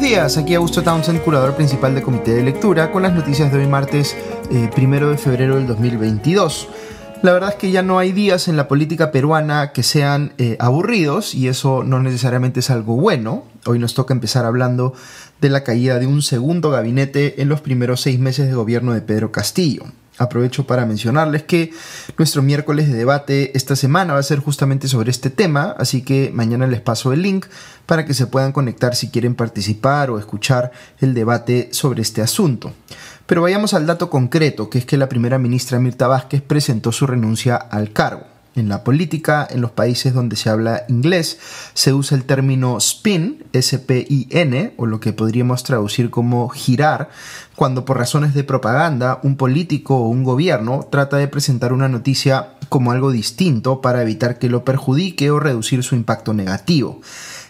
Buenos días, aquí Augusto Townsend, curador principal de Comité de Lectura, con las noticias de hoy martes eh, primero de febrero del 2022. La verdad es que ya no hay días en la política peruana que sean eh, aburridos y eso no necesariamente es algo bueno. Hoy nos toca empezar hablando de la caída de un segundo gabinete en los primeros seis meses de gobierno de Pedro Castillo. Aprovecho para mencionarles que nuestro miércoles de debate esta semana va a ser justamente sobre este tema, así que mañana les paso el link para que se puedan conectar si quieren participar o escuchar el debate sobre este asunto. Pero vayamos al dato concreto, que es que la primera ministra Mirta Vázquez presentó su renuncia al cargo. En la política, en los países donde se habla inglés, se usa el término spin, S-P-I-N, o lo que podríamos traducir como girar, cuando por razones de propaganda un político o un gobierno trata de presentar una noticia como algo distinto para evitar que lo perjudique o reducir su impacto negativo.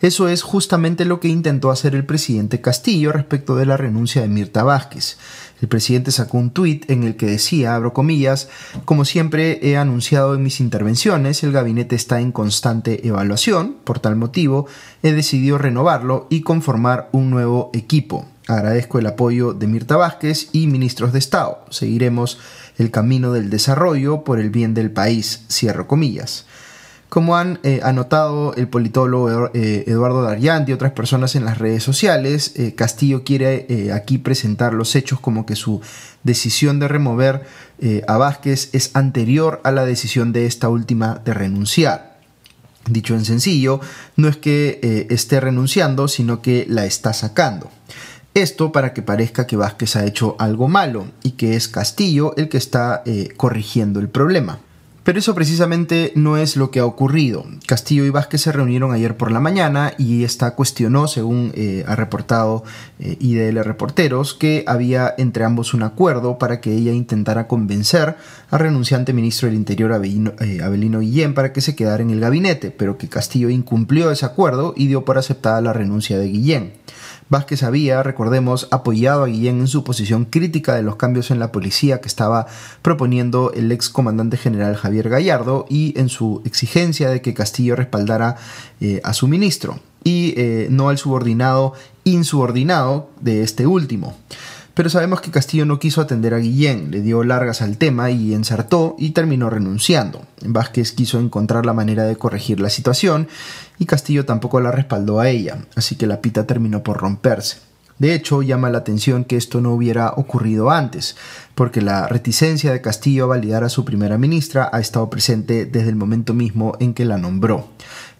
Eso es justamente lo que intentó hacer el presidente Castillo respecto de la renuncia de Mirta Vázquez. El presidente sacó un tuit en el que decía, abro comillas, como siempre he anunciado en mis intervenciones, el gabinete está en constante evaluación, por tal motivo he decidido renovarlo y conformar un nuevo equipo. Agradezco el apoyo de Mirta Vázquez y ministros de Estado. Seguiremos el camino del desarrollo por el bien del país, cierro comillas. Como han eh, anotado el politólogo eh, Eduardo Dariant y otras personas en las redes sociales, eh, Castillo quiere aquí presentar los hechos como que su decisión de remover a Vázquez es anterior a la decisión de esta última de renunciar. Dicho en sencillo, no es que esté renunciando, sino que la está sacando. Esto para que parezca que Vázquez ha hecho algo malo y que es Castillo el que está corrigiendo el problema. Pero eso precisamente no es lo que ha ocurrido. Castillo y Vázquez se reunieron ayer por la mañana y esta cuestionó, según eh, ha reportado eh, IDL Reporteros, que había entre ambos un acuerdo para que ella intentara convencer al renunciante ministro del Interior Abelino, eh, Abelino Guillén para que se quedara en el gabinete, pero que Castillo incumplió ese acuerdo y dio por aceptada la renuncia de Guillén. Vázquez había, recordemos, apoyado a Guillén en su posición crítica de los cambios en la policía que estaba proponiendo el ex comandante general Javier Gallardo y en su exigencia de que Castillo respaldara eh, a su ministro y eh, no al subordinado insubordinado de este último pero sabemos que Castillo no quiso atender a Guillén, le dio largas al tema y ensartó y terminó renunciando. Vázquez quiso encontrar la manera de corregir la situación y Castillo tampoco la respaldó a ella, así que la pita terminó por romperse. De hecho, llama la atención que esto no hubiera ocurrido antes, porque la reticencia de Castillo a validar a su primera ministra ha estado presente desde el momento mismo en que la nombró.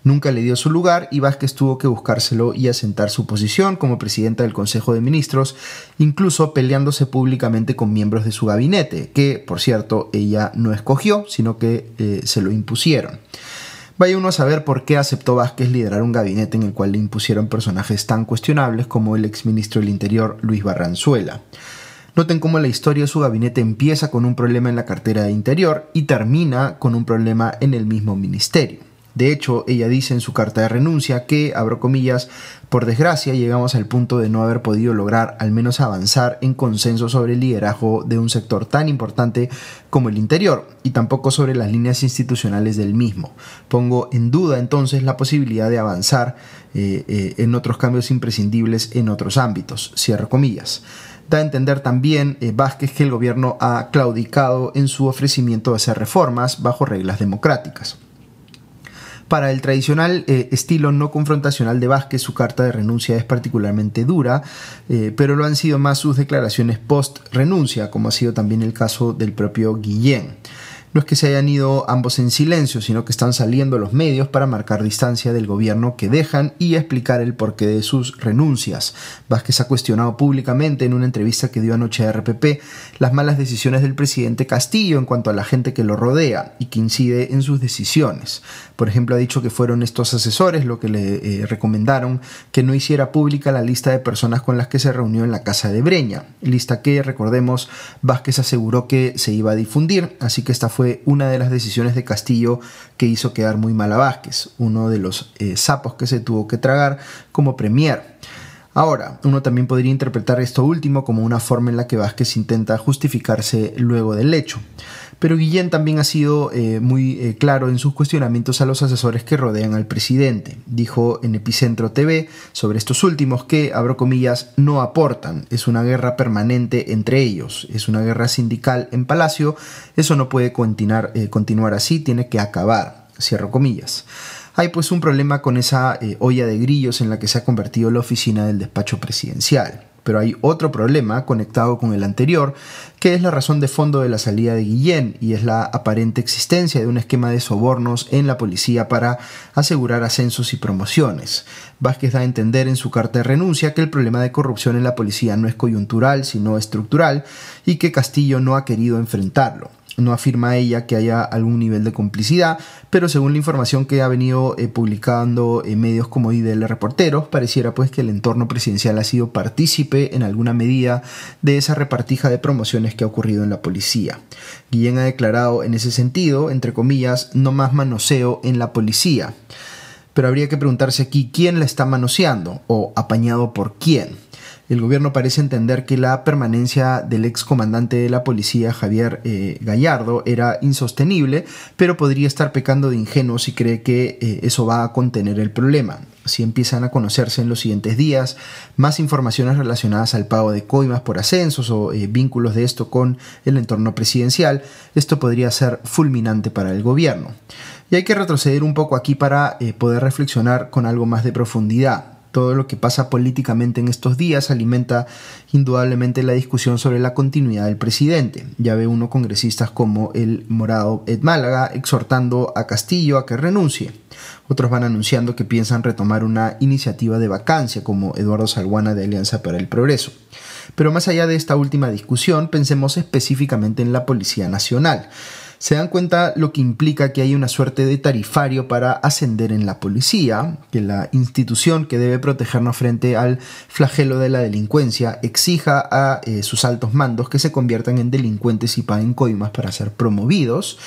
Nunca le dio su lugar y Vázquez tuvo que buscárselo y asentar su posición como presidenta del Consejo de Ministros, incluso peleándose públicamente con miembros de su gabinete, que, por cierto, ella no escogió, sino que eh, se lo impusieron. Vaya uno a saber por qué aceptó Vázquez liderar un gabinete en el cual le impusieron personajes tan cuestionables como el exministro del Interior Luis Barranzuela. Noten cómo la historia de su gabinete empieza con un problema en la cartera de Interior y termina con un problema en el mismo ministerio. De hecho, ella dice en su carta de renuncia que, abro comillas, por desgracia llegamos al punto de no haber podido lograr al menos avanzar en consenso sobre el liderazgo de un sector tan importante como el interior y tampoco sobre las líneas institucionales del mismo. Pongo en duda entonces la posibilidad de avanzar eh, eh, en otros cambios imprescindibles en otros ámbitos. Cierro comillas da a entender también eh, Vázquez que el gobierno ha claudicado en su ofrecimiento de hacer reformas bajo reglas democráticas. Para el tradicional eh, estilo no confrontacional de Vázquez, su carta de renuncia es particularmente dura, eh, pero lo han sido más sus declaraciones post-renuncia, como ha sido también el caso del propio Guillén. Es que se hayan ido ambos en silencio, sino que están saliendo los medios para marcar distancia del gobierno que dejan y explicar el porqué de sus renuncias. Vázquez ha cuestionado públicamente en una entrevista que dio anoche a RPP las malas decisiones del presidente Castillo en cuanto a la gente que lo rodea y que incide en sus decisiones. Por ejemplo, ha dicho que fueron estos asesores lo que le eh, recomendaron que no hiciera pública la lista de personas con las que se reunió en la casa de Breña, lista que, recordemos, Vázquez aseguró que se iba a difundir, así que esta fue una de las decisiones de Castillo que hizo quedar muy mal a Vázquez, uno de los eh, sapos que se tuvo que tragar como premier. Ahora, uno también podría interpretar esto último como una forma en la que Vázquez intenta justificarse luego del hecho. Pero Guillén también ha sido eh, muy eh, claro en sus cuestionamientos a los asesores que rodean al presidente. Dijo en Epicentro TV sobre estos últimos que, abro comillas, no aportan. Es una guerra permanente entre ellos. Es una guerra sindical en Palacio. Eso no puede continuar, eh, continuar así, tiene que acabar. Cierro comillas hay pues un problema con esa olla de grillos en la que se ha convertido la oficina del despacho presidencial pero hay otro problema conectado con el anterior, que es la razón de fondo de la salida de Guillén y es la aparente existencia de un esquema de sobornos en la policía para asegurar ascensos y promociones. Vázquez da a entender en su carta de renuncia que el problema de corrupción en la policía no es coyuntural, sino estructural, y que Castillo no ha querido enfrentarlo. No afirma ella que haya algún nivel de complicidad, pero según la información que ha venido eh, publicando en medios como IDL Reporteros, pareciera pues que el entorno presidencial ha sido partícipe en alguna medida de esa repartija de promociones que ha ocurrido en la policía. Guillén ha declarado en ese sentido, entre comillas, no más manoseo en la policía. Pero habría que preguntarse aquí quién la está manoseando o apañado por quién. El gobierno parece entender que la permanencia del ex comandante de la policía, Javier eh, Gallardo, era insostenible, pero podría estar pecando de ingenuo si cree que eh, eso va a contener el problema. Si empiezan a conocerse en los siguientes días más informaciones relacionadas al pago de coimas por ascensos o eh, vínculos de esto con el entorno presidencial, esto podría ser fulminante para el gobierno. Y hay que retroceder un poco aquí para poder reflexionar con algo más de profundidad todo lo que pasa políticamente en estos días alimenta indudablemente la discusión sobre la continuidad del presidente. Ya ve uno congresistas como el morado Ed Málaga exhortando a Castillo a que renuncie. Otros van anunciando que piensan retomar una iniciativa de vacancia como Eduardo Salguana de Alianza para el Progreso. Pero más allá de esta última discusión, pensemos específicamente en la Policía Nacional se dan cuenta lo que implica que hay una suerte de tarifario para ascender en la policía, que la institución que debe protegernos frente al flagelo de la delincuencia exija a eh, sus altos mandos que se conviertan en delincuentes y paguen coimas para ser promovidos.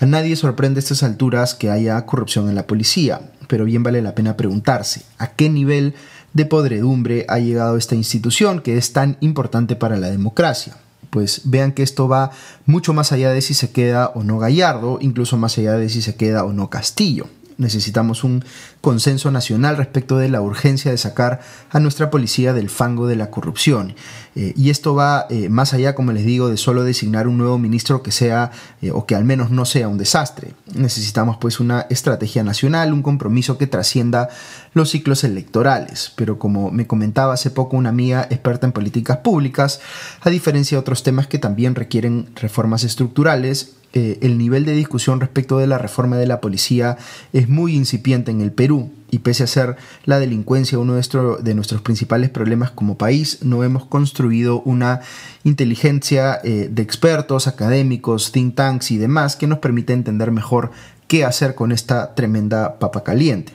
A nadie sorprende a estas alturas que haya corrupción en la policía, pero bien vale la pena preguntarse a qué nivel de podredumbre ha llegado esta institución que es tan importante para la democracia pues vean que esto va mucho más allá de si se queda o no Gallardo, incluso más allá de si se queda o no Castillo necesitamos un consenso nacional respecto de la urgencia de sacar a nuestra policía del fango de la corrupción. Eh, y esto va eh, más allá, como les digo, de solo designar un nuevo ministro que sea eh, o que al menos no sea un desastre. Necesitamos pues una estrategia nacional, un compromiso que trascienda los ciclos electorales. Pero como me comentaba hace poco una amiga experta en políticas públicas, a diferencia de otros temas que también requieren reformas estructurales, eh, el nivel de discusión respecto de la reforma de la policía es muy incipiente en el Perú y pese a ser la delincuencia uno de, nuestros principales problemas como país, no hemos construido una inteligencia eh, de expertos, académicos, think tanks y demás que nos permita entender mejor qué hacer con esta tremenda papa caliente.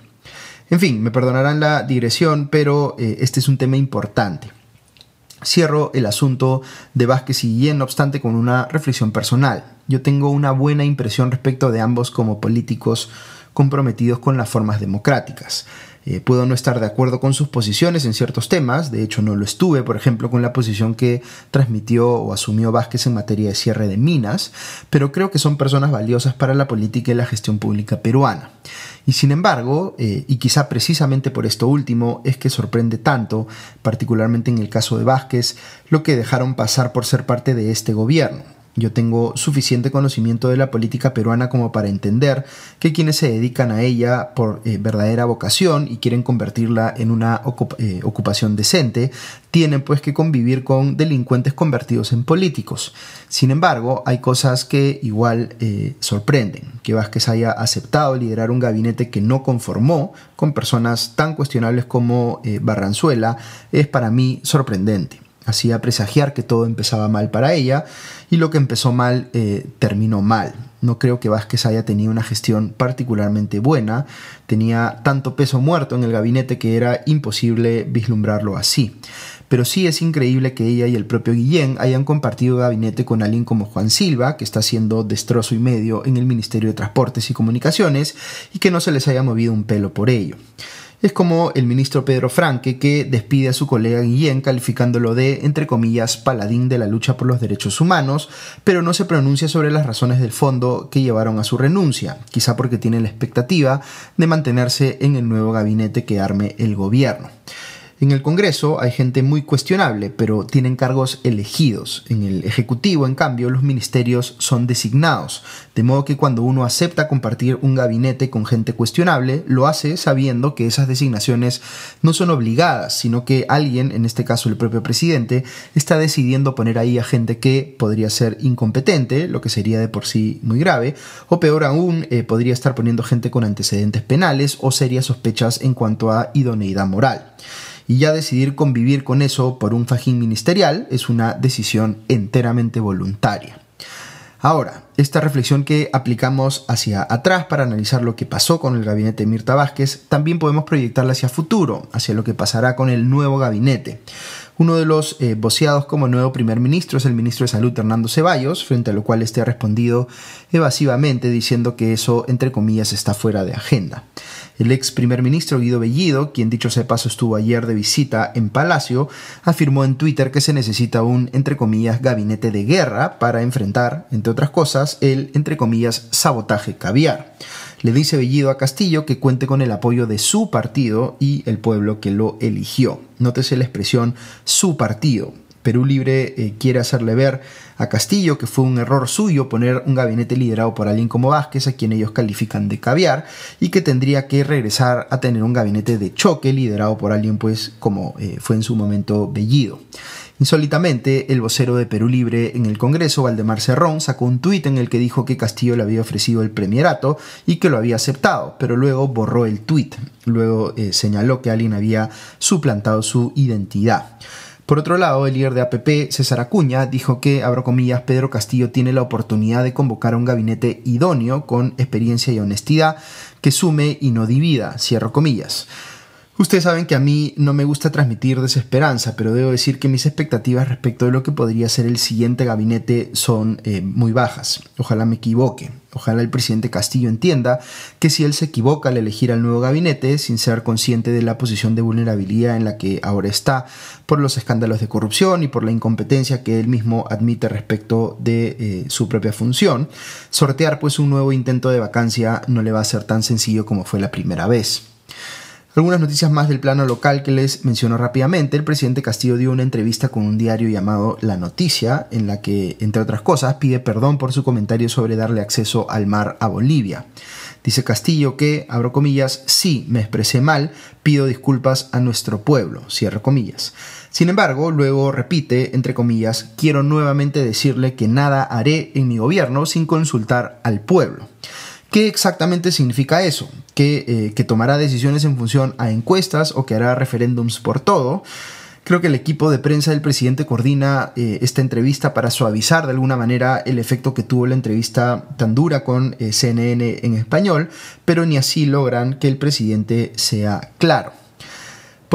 En fin, me perdonarán la digresión, pero eh, este es un tema importante. Cierro el asunto de Vázquez y Guillén, no obstante, con una reflexión personal. Yo tengo una buena impresión respecto de ambos como políticos comprometidos con las formas democráticas. Eh, puedo no estar de acuerdo con sus posiciones en ciertos temas, de hecho no lo estuve, por ejemplo, con la posición que transmitió o asumió Vázquez en materia de cierre de minas, pero creo que son personas valiosas para la política y la gestión pública peruana. Y sin embargo, eh, y quizá precisamente por esto último, es que sorprende tanto, particularmente en el caso de Vázquez, lo que dejaron pasar por ser parte de este gobierno. Yo tengo suficiente conocimiento de la política peruana como para entender que quienes se dedican a ella por eh, verdadera vocación y quieren convertirla en una eh, ocupación decente, tienen pues que convivir con delincuentes convertidos en políticos. Sin embargo, hay cosas que igual eh, sorprenden. Que Vázquez haya aceptado liderar un gabinete que no conformó con personas tan cuestionables como Barranzuela es para mí sorprendente hacía presagiar que todo empezaba mal para ella y lo que empezó mal eh, terminó mal. No creo que Vázquez haya tenido una gestión particularmente buena, tenía tanto peso muerto en el gabinete que era imposible vislumbrarlo así. Pero sí es increíble que ella y el propio Guillén hayan compartido gabinete con alguien como Juan Silva, que está haciendo destrozo y medio en el Ministerio de Transportes y Comunicaciones, y que no se les haya movido un pelo por ello. Es como el ministro Pedro Franque que despide a su colega Guillén calificándolo de, entre comillas, paladín de la lucha por los derechos humanos, pero no se pronuncia sobre las razones del fondo que llevaron a su renuncia, quizá porque tiene la expectativa de mantenerse en el nuevo gabinete que arme el gobierno. En el Congreso hay gente muy cuestionable, pero tienen cargos elegidos. En el Ejecutivo, en cambio, los ministerios son designados. De modo que cuando uno acepta compartir un gabinete con gente cuestionable, lo hace sabiendo que esas designaciones no son obligadas, sino que alguien, en este caso el propio presidente, está decidiendo poner ahí a gente que podría ser incompetente, lo que sería de por sí muy grave, o peor aún, eh, podría estar poniendo gente con antecedentes penales o serias sospechas en cuanto a idoneidad moral y ya decidir convivir con eso por un fajín ministerial es una decisión enteramente voluntaria. Ahora, esta reflexión que aplicamos hacia atrás para analizar lo que pasó con el gabinete de Mirta Vázquez, también podemos proyectarla hacia futuro, hacia lo que pasará con el nuevo gabinete. Uno de los eh, voceados como nuevo primer ministro es el ministro de Salud Hernando Ceballos, frente a lo cual este ha respondido evasivamente diciendo que eso, entre comillas, está fuera de agenda. El ex primer ministro Guido Bellido, quien dicho sea paso estuvo ayer de visita en Palacio, afirmó en Twitter que se necesita un, entre comillas, gabinete de guerra para enfrentar, entre otras cosas, el, entre comillas, sabotaje caviar. Le dice Bellido a Castillo que cuente con el apoyo de su partido y el pueblo que lo eligió. Nótese la expresión su partido. Perú Libre eh, quiere hacerle ver a Castillo que fue un error suyo poner un gabinete liderado por alguien como Vázquez, a quien ellos califican de caviar, y que tendría que regresar a tener un gabinete de choque liderado por alguien pues como eh, fue en su momento Bellido. Insólitamente, el vocero de Perú Libre en el Congreso, Valdemar Cerrón, sacó un tuit en el que dijo que Castillo le había ofrecido el premierato y que lo había aceptado, pero luego borró el tuit. Luego eh, señaló que alguien había suplantado su identidad. Por otro lado, el líder de APP, César Acuña, dijo que, abro comillas, Pedro Castillo tiene la oportunidad de convocar a un gabinete idóneo con experiencia y honestidad que sume y no divida, cierro comillas. Ustedes saben que a mí no me gusta transmitir desesperanza, pero debo decir que mis expectativas respecto de lo que podría ser el siguiente gabinete son eh, muy bajas. Ojalá me equivoque. Ojalá el presidente Castillo entienda que si él se equivoca al elegir al nuevo gabinete, sin ser consciente de la posición de vulnerabilidad en la que ahora está, por los escándalos de corrupción y por la incompetencia que él mismo admite respecto de eh, su propia función, sortear pues un nuevo intento de vacancia no le va a ser tan sencillo como fue la primera vez. Algunas noticias más del plano local que les menciono rápidamente. El presidente Castillo dio una entrevista con un diario llamado La Noticia, en la que, entre otras cosas, pide perdón por su comentario sobre darle acceso al mar a Bolivia. Dice Castillo que, abro comillas, sí, me expresé mal, pido disculpas a nuestro pueblo, cierro comillas. Sin embargo, luego repite, entre comillas, quiero nuevamente decirle que nada haré en mi gobierno sin consultar al pueblo. ¿Qué exactamente significa eso? Eh, ¿Que, tomará decisiones en función a encuestas o que hará referéndums por todo? Creo que el equipo de prensa del presidente coordina eh, esta entrevista para suavizar de alguna manera el efecto que tuvo la entrevista tan dura con eh, CNN en español, pero ni así logran que el presidente sea claro.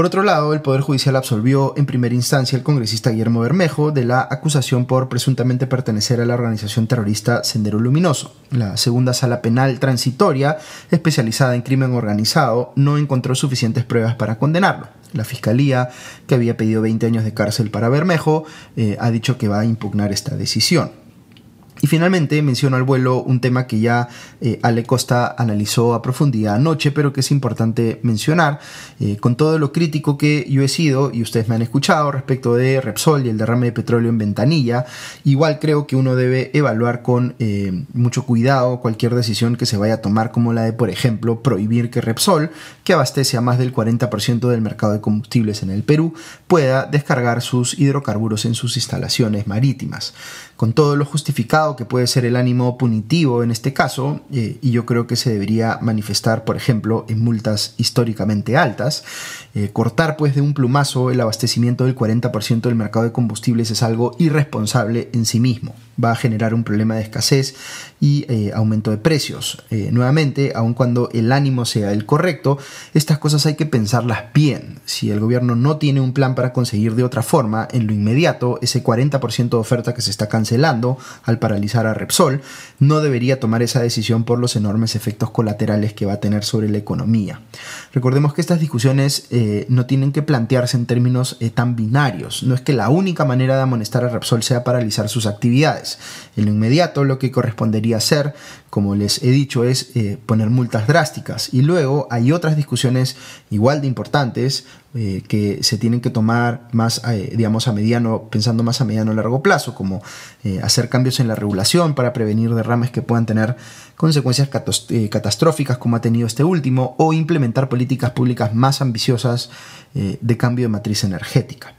Por otro lado, el Poder Judicial absolvió en primera instancia al congresista Guillermo Bermejo de la acusación por presuntamente pertenecer a la organización terrorista Sendero Luminoso. La segunda sala penal transitoria, especializada en crimen organizado, no encontró suficientes pruebas para condenarlo. La fiscalía, que había pedido 20 años de cárcel para Bermejo, eh, ha dicho que va a impugnar esta decisión. Y finalmente menciono al vuelo un tema que ya eh, Ale Costa analizó a profundidad anoche, pero que es importante mencionar. Eh, con todo lo crítico que yo he sido, y ustedes me han escuchado respecto de Repsol y el derrame de petróleo en Ventanilla, igual creo que uno debe evaluar con eh, mucho cuidado cualquier decisión que se vaya a tomar, como la de, por ejemplo, prohibir que Repsol, que abastece a más del 40% del mercado de combustibles en el Perú, pueda descargar sus hidrocarburos en sus instalaciones marítimas. Con todo lo justificado que puede ser el ánimo punitivo en este caso, eh, y yo creo que se debería manifestar, por ejemplo, en multas históricamente altas. Eh, cortar pues de un plumazo el abastecimiento del 40% del mercado de combustibles es algo irresponsable en sí mismo. Va a generar un problema de escasez y eh, aumento de precios. Eh, nuevamente, aun cuando el ánimo sea el correcto, estas cosas hay que pensarlas bien. Si el gobierno no tiene un plan para conseguir de otra forma, en lo inmediato, ese 40% de oferta que se está cancelando al paralizar a Repsol, no debería tomar esa decisión por los enormes efectos colaterales que va a tener sobre la economía. Recordemos que estas discusiones eh, no tienen que plantearse en términos tan binarios. No es que la única manera de amonestar a Repsol sea paralizar sus actividades. En lo inmediato, lo que correspondería hacer, como les he dicho, es eh, poner multas drásticas. Y luego hay otras discusiones igual de importantes eh, que se tienen que tomar más, eh, digamos, a mediano, pensando más a mediano o largo plazo, como hacer cambios en la regulación para prevenir derrames que puedan tener consecuencias catastróficas como ha tenido este último, o implementar políticas públicas más ambiciosas de cambio de matriz energética.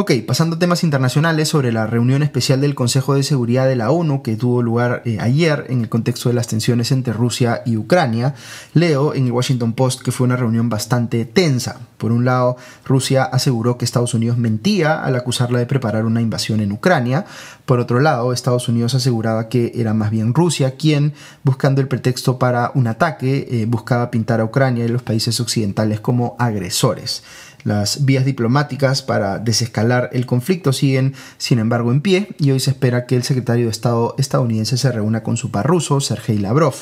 Ok, pasando a temas internacionales sobre la reunión especial del Consejo de Seguridad de la ONU que tuvo lugar eh, ayer en el contexto de las tensiones entre Rusia y Ucrania, leo en el Washington Post que fue una reunión bastante tensa. Por un lado, Rusia aseguró que Estados Unidos mentía al acusarla de preparar una invasión en Ucrania. Por otro lado, Estados Unidos aseguraba que era más bien Rusia quien, buscando el pretexto para un ataque, eh, buscaba pintar a Ucrania y los países occidentales como agresores. Las vías diplomáticas para desescalar el conflicto siguen, sin embargo, en pie y hoy se espera que el secretario de Estado estadounidense se reúna con su par ruso, Sergei Lavrov.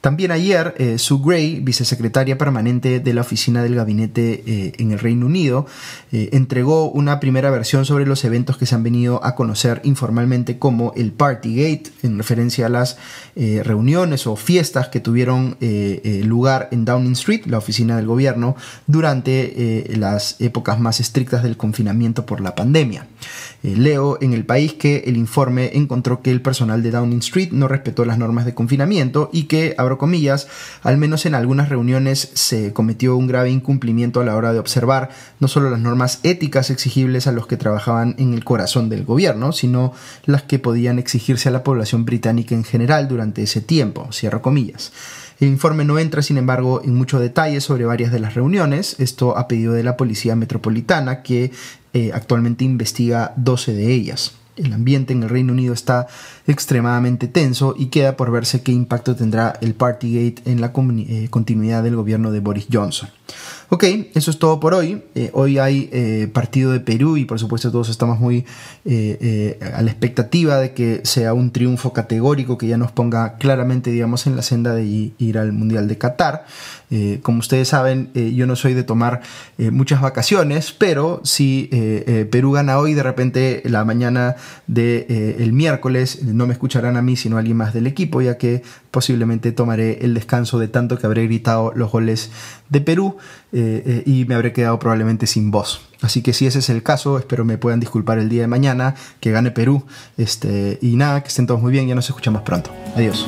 También ayer, eh, Sue Gray, vicesecretaria permanente de la Oficina del Gabinete eh, en el Reino Unido, eh, entregó una primera versión sobre los eventos que se han venido a conocer informalmente como el Partygate, en referencia a las reuniones o fiestas que tuvieron lugar en Downing Street, la oficina del gobierno, durante las épocas más estrictas del confinamiento por la pandemia. leo en el país que el informe encontró que el personal de Downing Street no respetó las normas de confinamiento y que comillas, al menos en algunas reuniones se cometió un grave incumplimiento a la hora de observar no solo las normas éticas exigibles a los que trabajaban en el corazón del gobierno, sino las que podían exigirse a la población británica en general durante ese tiempo, cierro comillas. El informe no entra, sin embargo, en mucho detalle sobre varias de las reuniones, esto a pedido de la Policía Metropolitana, que eh, actualmente investiga 12 de ellas. El ambiente en el Reino Unido está extremadamente tenso y queda por verse qué impacto tendrá el Partygate en la eh, continuidad del gobierno de Boris Johnson. Ok, eso es todo por hoy. Eh, hoy hay eh, partido de Perú y por supuesto todos estamos muy a la expectativa de que sea un triunfo categórico que ya nos ponga claramente, digamos, en la senda de ir al Mundial de Qatar. Como ustedes saben, yo no soy de tomar muchas vacaciones, pero si Perú gana hoy, de repente la mañana del de, el miércoles no me escucharán a mí, sino a alguien más del equipo, ya que posiblemente tomaré el descanso de tanto que habré gritado los goles de Perú eh, eh, y me habré quedado probablemente sin voz. Así que si ese es el caso, espero me puedan disculpar el día de mañana, que gane Perú. Este, y nada, que estén todos muy bien, ya nos escuchamos pronto. Adiós.